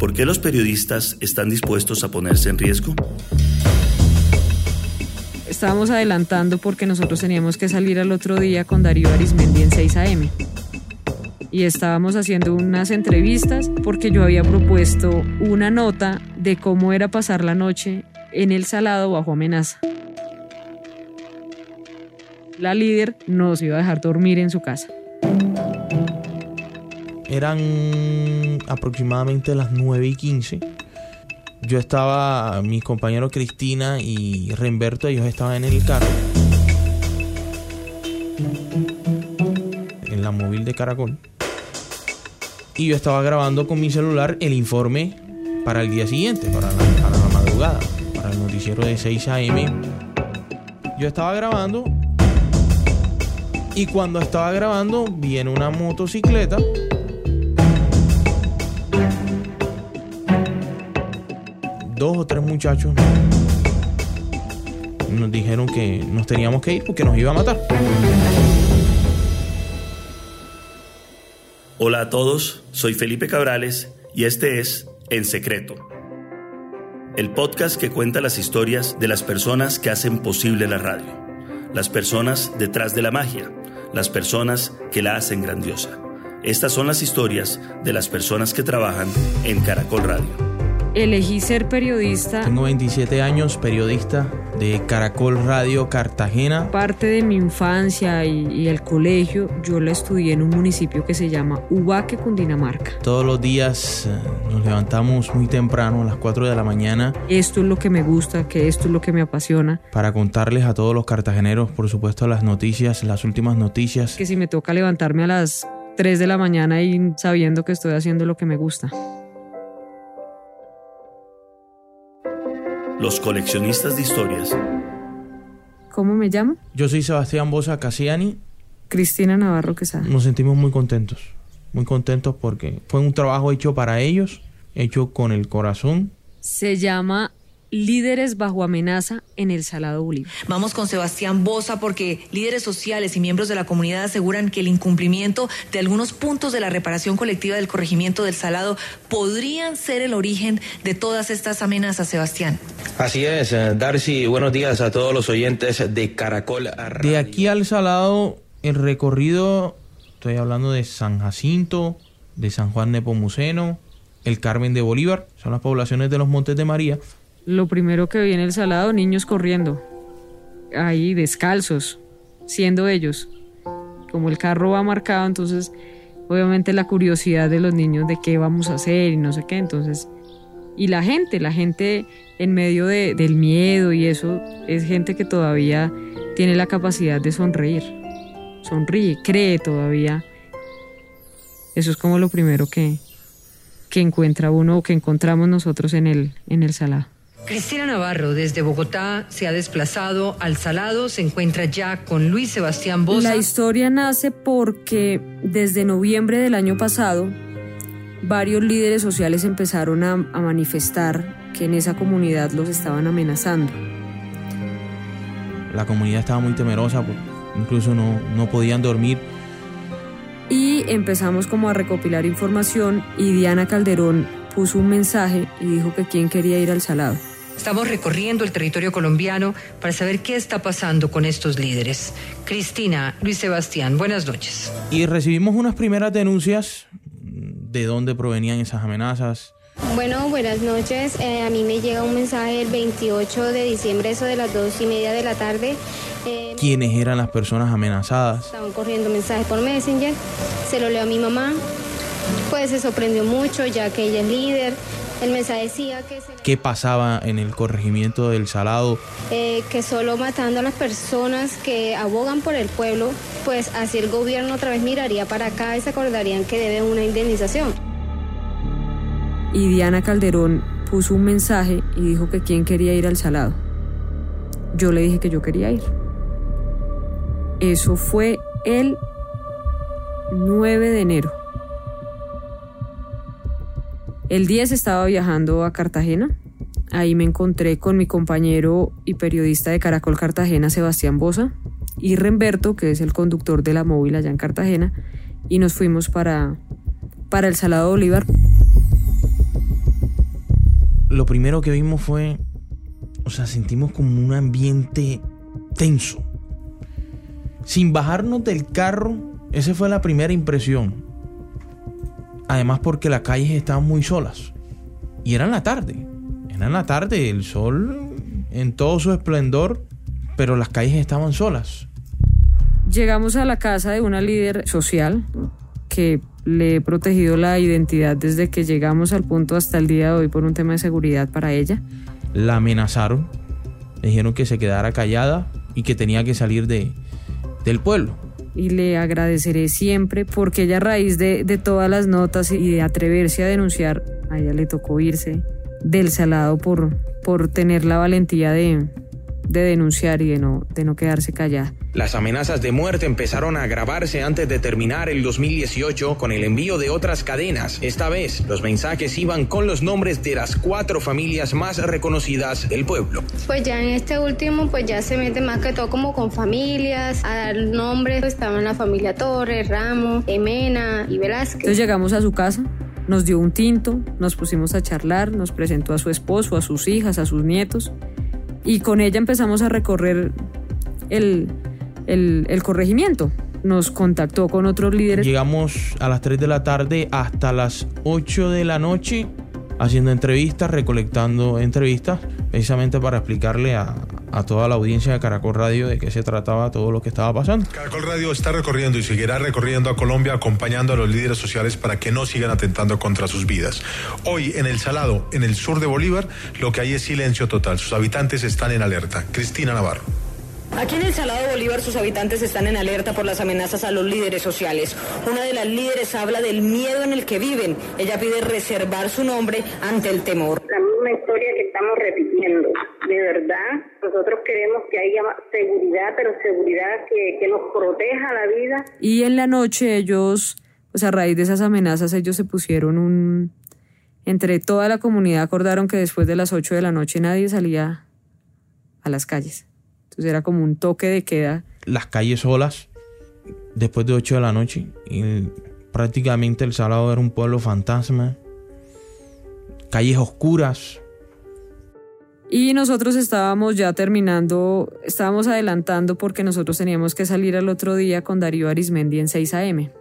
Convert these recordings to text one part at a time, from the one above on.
¿Por qué los periodistas están dispuestos a ponerse en riesgo? Estábamos adelantando porque nosotros teníamos que salir al otro día con Darío Arismendi en 6 a.m. Y estábamos haciendo unas entrevistas porque yo había propuesto una nota de cómo era pasar la noche en el salado bajo amenaza. La líder nos iba a dejar dormir en su casa. Eran aproximadamente las 9 y 15. Yo estaba, mis compañeros Cristina y Renberto, ellos estaban en el carro. En la móvil de Caracol. Y yo estaba grabando con mi celular el informe para el día siguiente, para la, para la madrugada, para el noticiero de 6 a.m. Yo estaba grabando y cuando estaba grabando viene una motocicleta dos o tres muchachos nos dijeron que nos teníamos que ir porque nos iba a matar. Hola a todos, soy Felipe Cabrales y este es En Secreto, el podcast que cuenta las historias de las personas que hacen posible la radio, las personas detrás de la magia, las personas que la hacen grandiosa. Estas son las historias de las personas que trabajan en Caracol Radio. Elegí ser periodista. Tengo 27 años, periodista de Caracol Radio Cartagena. Parte de mi infancia y, el colegio, yo la estudié en un municipio que se llama Ubaque, Cundinamarca. Todos los días eh, nos levantamos muy temprano, a las 4 de la mañana. Esto es lo que me gusta, que esto es lo que me apasiona. Para contarles a todos los cartageneros, por supuesto, las noticias, las últimas noticias. Que si me toca levantarme a las 3 de la mañana y sabiendo que estoy haciendo lo que me gusta. Los coleccionistas de historias. ¿Cómo me llamo? Yo soy Sebastián Bosa Casiani. Cristina Navarro Quesada. Nos sentimos muy contentos, muy contentos porque fue un trabajo hecho para ellos, hecho con el corazón. Se llama Líderes bajo amenaza en el Salado Bolívar. Vamos con Sebastián Bosa porque líderes sociales y miembros de la comunidad aseguran que el incumplimiento de algunos puntos de la reparación colectiva del corregimiento del Salado podrían ser el origen de todas estas amenazas, Sebastián. Así es, eh, Darcy, buenos días a todos los oyentes de Caracol. De aquí al Salado, el recorrido, estoy hablando de San Jacinto, de San Juan Nepomuceno, el Carmen de Bolívar, son las poblaciones de los Montes de María lo primero que vi en el salado, niños corriendo, ahí descalzos, siendo ellos. Como el carro va marcado, entonces obviamente la curiosidad de los niños de qué vamos a hacer y no sé qué, entonces... Y la gente, la gente en medio de, del miedo y eso, es gente que todavía tiene la capacidad de sonreír. Sonríe, cree todavía. Eso es como lo primero que, que encuentra uno o que encontramos nosotros en el, en el salado. Cristina Navarro desde Bogotá se ha desplazado al Salado, se encuentra ya con Luis Sebastián Bosa. La historia nace porque desde noviembre del año pasado varios líderes sociales empezaron a, manifestar que en esa comunidad los estaban amenazando. La comunidad estaba muy temerosa, pues, incluso no, no podían dormir. Y empezamos como a recopilar información y Diana Calderón puso un mensaje y dijo que quién quería ir al Salado. Estamos recorriendo el territorio colombiano para saber qué está pasando con estos líderes. Cristina, Luis Sebastián, buenas noches. Y recibimos unas primeras denuncias de dónde provenían esas amenazas. Bueno, buenas noches. Eh, a mí me llega un mensaje el 28 de diciembre, eso de las dos y media de la tarde. Eh, ¿Quiénes eran las personas amenazadas? Estaban corriendo mensajes por Messenger. Se lo leo a mi mamá. Pues se sorprendió mucho ya que ella es líder. El mensaje decía que... ¿Qué pasaba en el corregimiento del Salado? Eh, que solo matando a las personas que abogan por el pueblo, pues así el gobierno otra vez miraría para acá y se acordarían que deben una indemnización. Y Diana Calderón puso un mensaje y dijo que quién quería ir al Salado. Yo le dije que yo quería ir. Eso fue el 9 de enero. El 10 estaba viajando a Cartagena. Ahí me encontré con mi compañero y periodista de Caracol Cartagena, Sebastián Bosa, y Remberto, que es el conductor de la móvil allá en Cartagena, y nos fuimos para, para el Salado Bolívar. lo primero que vimos fue, o sea, sentimos como un ambiente tenso. Sin bajarnos del carro, esa fue la primera impresión. Además porque las calles estaban muy solas. Y era en la tarde. Era en la tarde, el sol en todo su esplendor, pero las calles estaban solas. Llegamos a la casa de una líder social que le he protegido la identidad desde que llegamos al punto hasta el día de hoy por un tema de seguridad para ella. La amenazaron, le dijeron que se quedara callada y que tenía que salir de, del pueblo. Y le agradeceré siempre porque ella a raíz de, de todas las notas y de atreverse a denunciar, a ella le tocó irse del salado por, por tener la valentía de, de denunciar y de no, de no quedarse callada. Las amenazas de muerte empezaron a agravarse antes de terminar el 2018 con el envío de otras cadenas. Esta vez, los mensajes iban con los nombres de las cuatro familias más reconocidas del pueblo. Pues ya en este último, pues ya se mete más que todo como con familias, a dar nombres. Estaban la familia Torres, Ramos, Emena y Velázquez. Entonces llegamos a su casa, nos dio un tinto, nos pusimos a charlar, nos presentó a su esposo, a sus hijas, a sus nietos y con ella empezamos a recorrer el, el, corregimiento. Nos contactó con otros líderes. Llegamos a las 3 de la tarde hasta las 8 de la noche haciendo entrevistas, recolectando entrevistas, precisamente para explicarle a, a, toda la audiencia de Caracol Radio de qué se trataba todo lo que estaba pasando. Caracol Radio está recorriendo y seguirá recorriendo a Colombia acompañando a los líderes sociales para que no sigan atentando contra sus vidas. Hoy en El Salado, en el sur de Bolívar, lo que hay es silencio total. Sus habitantes están en alerta. Cristina Navarro. Aquí en el Salado Bolívar sus habitantes están en alerta por las amenazas a los líderes sociales. Una de las líderes habla del miedo en el que viven. Ella pide reservar su nombre ante el temor. Misma historia que estamos repitiendo. De verdad, nosotros queremos que haya seguridad, pero seguridad que, que nos proteja la vida. Y en la noche ellos, pues a raíz de esas amenazas, ellos se pusieron un... Entre toda la comunidad acordaron que después de las 8 de la noche nadie salía a las calles. Entonces era como un toque de queda. Las calles solas, después de 8 de la noche, y prácticamente El Salado era un pueblo fantasma. Calles oscuras. Y nosotros estábamos ya terminando, estábamos adelantando porque nosotros teníamos que salir al otro día con Darío Arismendi en 6 a.m.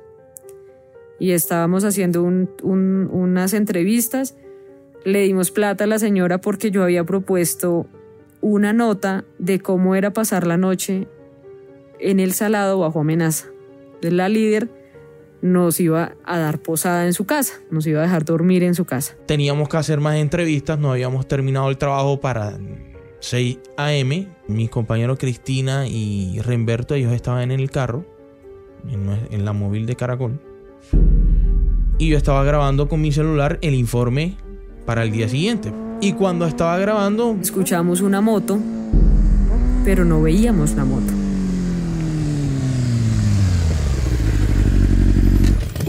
Y estábamos haciendo un, un, unas entrevistas. Le dimos plata a la señora porque yo había propuesto una nota de cómo era pasar la noche en el salado bajo amenaza. Entonces la líder nos iba a dar posada en su casa, nos iba a dejar dormir en su casa. Teníamos que hacer más entrevistas, no habíamos terminado el trabajo para 6 a.m. Mis compañeros Cristina y Renberto, ellos estaban en el carro, en la móvil de Caracol. Y yo estaba grabando con mi celular el informe para el día siguiente. Y cuando estaba grabando... Escuchamos una moto, pero no veíamos la moto.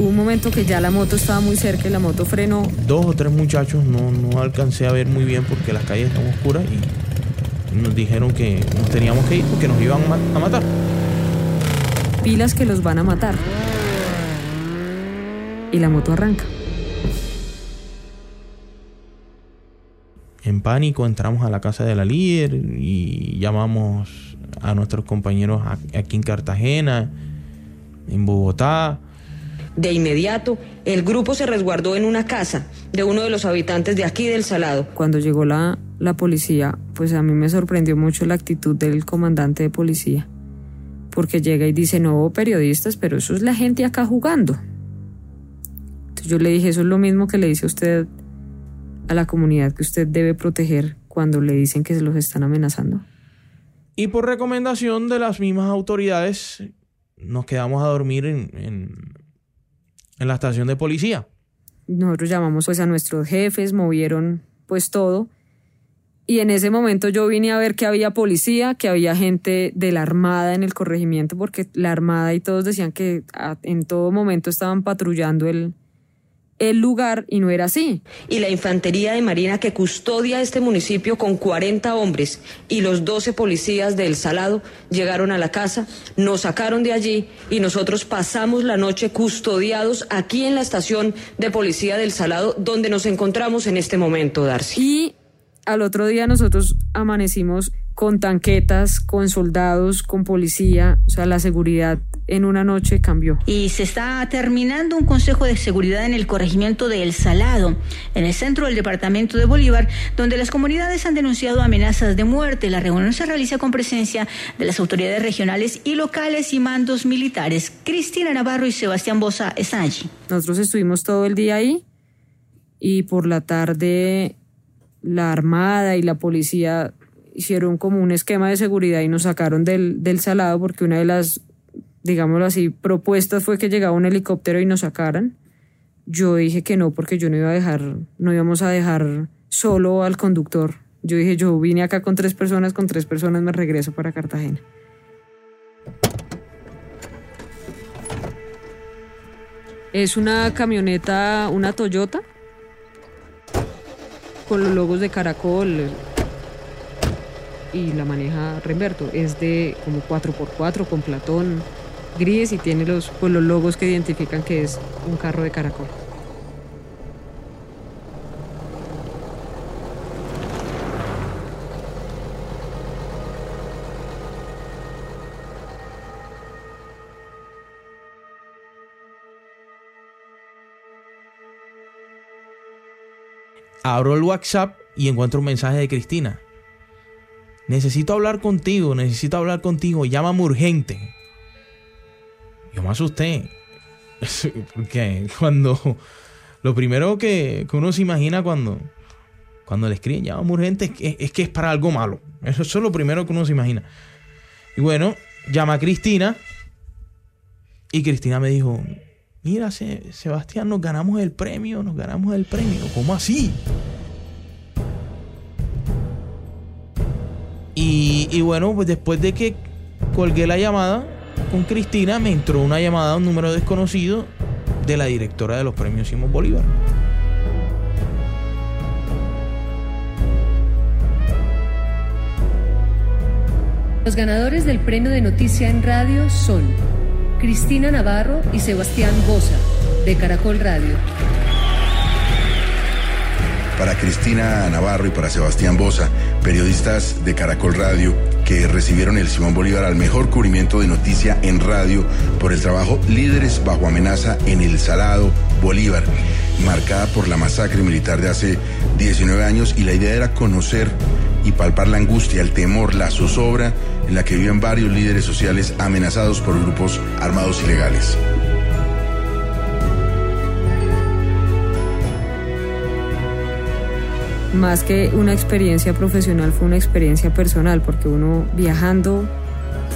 Hubo un momento que ya la moto estaba muy cerca y la moto frenó. Dos o tres muchachos no, no alcancé a ver muy bien porque las calles están oscuras y nos dijeron que nos teníamos que ir porque nos iban a matar. Pilas que los van a matar. Y la moto arranca. En pánico entramos a la casa de la líder y llamamos a nuestros compañeros aquí en Cartagena, en Bogotá. De inmediato, el grupo se resguardó en una casa de uno de los habitantes de aquí del Salado. Cuando llegó la, la policía, pues a mí me sorprendió mucho la actitud del comandante de policía. Porque llega y dice, no, periodistas, pero eso es la gente acá jugando. Entonces yo le dije, eso es lo mismo que le dice a usted a la comunidad que usted debe proteger cuando le dicen que se los están amenazando. Y por recomendación de las mismas autoridades, nos quedamos a dormir en, en, en la estación de policía. Nosotros llamamos pues a nuestros jefes, movieron pues todo. Y en ese momento yo vine a ver que había policía, que había gente de la Armada en el corregimiento, porque la Armada y todos decían que en todo momento estaban patrullando el, el lugar y no era así. Y la Infantería de Marina que custodia este municipio con 40 hombres y los 12 policías del Salado llegaron a la casa, nos sacaron de allí y nosotros pasamos la noche custodiados aquí en la estación de policía del Salado donde nos encontramos en este momento, Darcy. Y al otro día nosotros amanecimos con tanquetas, con soldados, con policía, o sea, la seguridad en una noche cambió. Y se está terminando un consejo de seguridad en el corregimiento de El Salado, en el centro del departamento de Bolívar, donde las comunidades han denunciado amenazas de muerte. La reunión se realiza con presencia de las autoridades regionales y locales y mandos militares. Cristina Navarro y Sebastián Bosa están allí. Nosotros estuvimos todo el día ahí y por la tarde la Armada y la policía hicieron como un esquema de seguridad y nos sacaron del, del salado porque una de las, digámoslo así, propuestas fue que llegaba un helicóptero y nos sacaran. Yo dije que no porque yo no iba a dejar, no íbamos a dejar solo al conductor. Yo dije, yo vine acá con tres personas, con tres personas me regreso para Cartagena. Es una camioneta, una Toyota, con los logos de Caracol y la maneja Remberto. Es de como 4x4 con platón gris y tiene los, pues, los logos que identifican que es un carro de Caracol. abro el WhatsApp y encuentro un mensaje de Cristina. Necesito hablar contigo, necesito hablar contigo, llámame urgente. Yo me asusté. Porque cuando. Lo primero que, uno se imagina cuando, cuando le escriben llámame urgente es que, es que para algo malo. Eso, es lo primero que uno se imagina. Y bueno, llama a Cristina. Y Cristina me dijo: Mira, Sebastián, nos ganamos el premio, nos ganamos el premio. ¿Cómo así? Y, bueno, pues después de que colgué la llamada con Cristina, me entró una llamada a un número desconocido de la directora de los premios Simón Bolívar. Los ganadores del premio de noticia en radio son Cristina Navarro y Sebastián Bosa, de Caracol Radio. Para Cristina Navarro y para Sebastián Bosa, periodistas de Caracol Radio, que recibieron el Simón Bolívar al mejor cubrimiento de noticia en radio por el trabajo Líderes bajo amenaza en el Salado Bolívar, marcada por la masacre militar de hace 19 años y la idea era conocer y palpar la angustia, el temor, la zozobra en la que viven varios líderes sociales amenazados por grupos armados ilegales. Más que una experiencia profesional fue una experiencia personal, porque uno viajando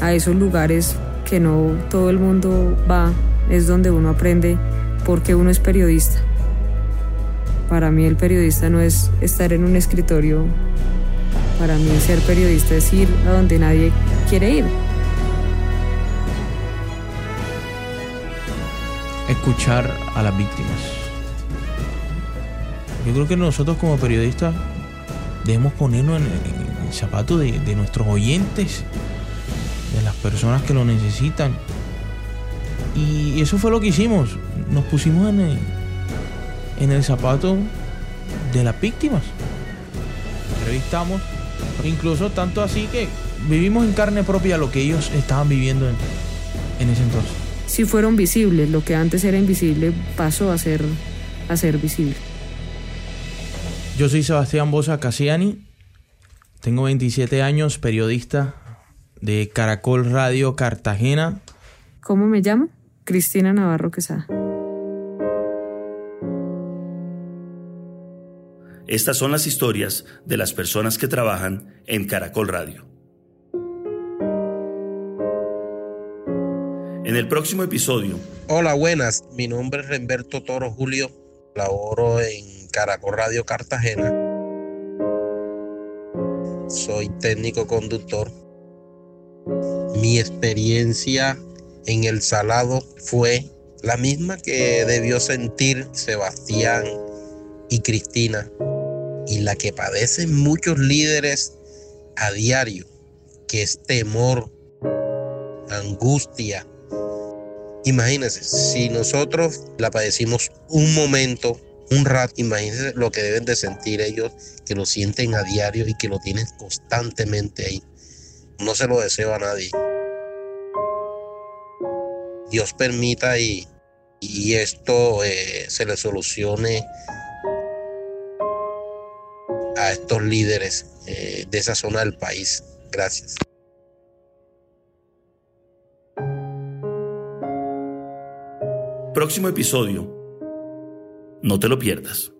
a esos lugares que no todo el mundo va, es donde uno aprende porque uno es periodista. Para mí el periodista no es estar en un escritorio para mí ser periodista es ir a donde nadie quiere ir. Escuchar a las víctimas. Yo creo que nosotros como periodistas debemos ponernos en el zapato de, nuestros oyentes, de las personas que lo necesitan. Y eso fue lo que hicimos. Nos pusimos en el, en zapato de las víctimas. Entrevistamos Incluso tanto así que vivimos en carne propia lo que ellos estaban viviendo en, ese entonces. Si fueron visibles, lo que antes era invisible pasó a ser visible. Yo soy Sebastián Bosa Casiani, tengo 27 años, periodista de Caracol Radio Cartagena. ¿Cómo me llamo? Cristina Navarro Quesada. Estas son las historias de las personas que trabajan en Caracol Radio. En el próximo episodio. Hola, buenas. Mi nombre es Remberto Toro Julio. Laboro en Caracol Radio Cartagena. Soy técnico conductor. Mi experiencia en el salado fue la misma que debió sentir Sebastián y Cristina y la que padecen muchos líderes a diario, que es temor, angustia. Imagínense, si nosotros la padecimos un momento, un rato, imagínense lo que deben de sentir ellos que lo sienten a diario y que lo tienen constantemente ahí. No se lo deseo a nadie. Dios permita y, y esto eh, se le solucione a estos líderes eh, de esa zona del país. Gracias. Próximo episodio. No te lo pierdas.